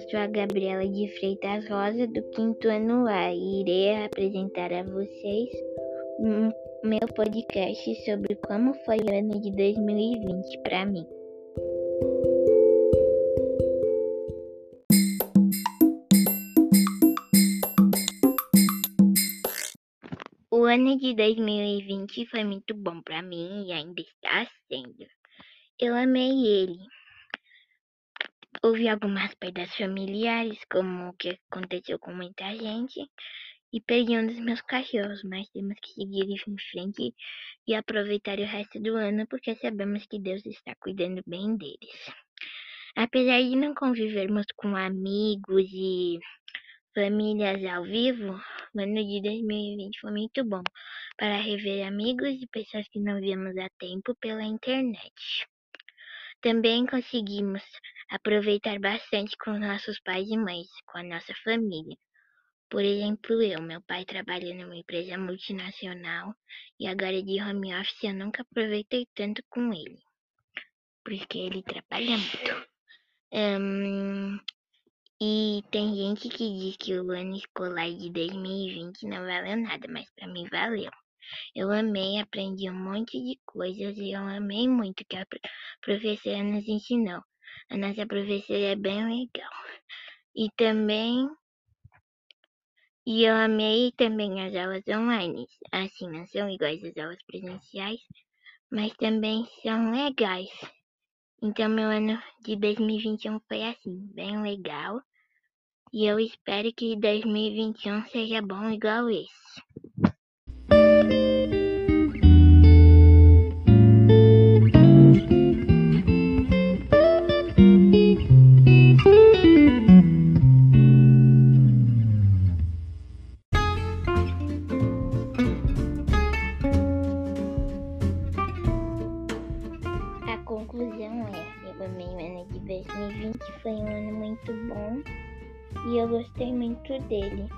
sou a Gabriela de Freitas Rosa, do quinto ano A, e irei apresentar a vocês um meu podcast sobre como foi o ano de 2020 para mim. O ano de 2020 foi muito bom para mim e ainda está sendo. Eu amei ele. Houve algumas perdas familiares, como o que aconteceu com muita gente, e perdi um dos meus cachorros, mas temos que seguir em frente e aproveitar o resto do ano, porque sabemos que Deus está cuidando bem deles. Apesar de não convivermos com amigos e famílias ao vivo, o ano de 2020 foi muito bom para rever amigos e pessoas que não víamos há tempo pela internet. Também conseguimos aproveitar bastante com nossos pais e mães, com a nossa família. Por exemplo, eu, meu pai trabalha numa empresa multinacional e agora de home office eu nunca aproveitei tanto com ele, porque ele trabalha muito. Um, e tem gente que diz que o ano escolar de 2020 não valeu nada, mas para mim valeu. Eu amei, aprendi um monte de coisas e eu amei muito que a professora nos ensinou. A nossa professora é bem legal. E também e eu amei também as aulas online. Assim, não são iguais às aulas presenciais, mas também são legais. Então, meu ano de 2021 foi assim, bem legal. E eu espero que 2021 seja bom igual esse. 2020, foi um ano muito bom e eu gostei muito dele.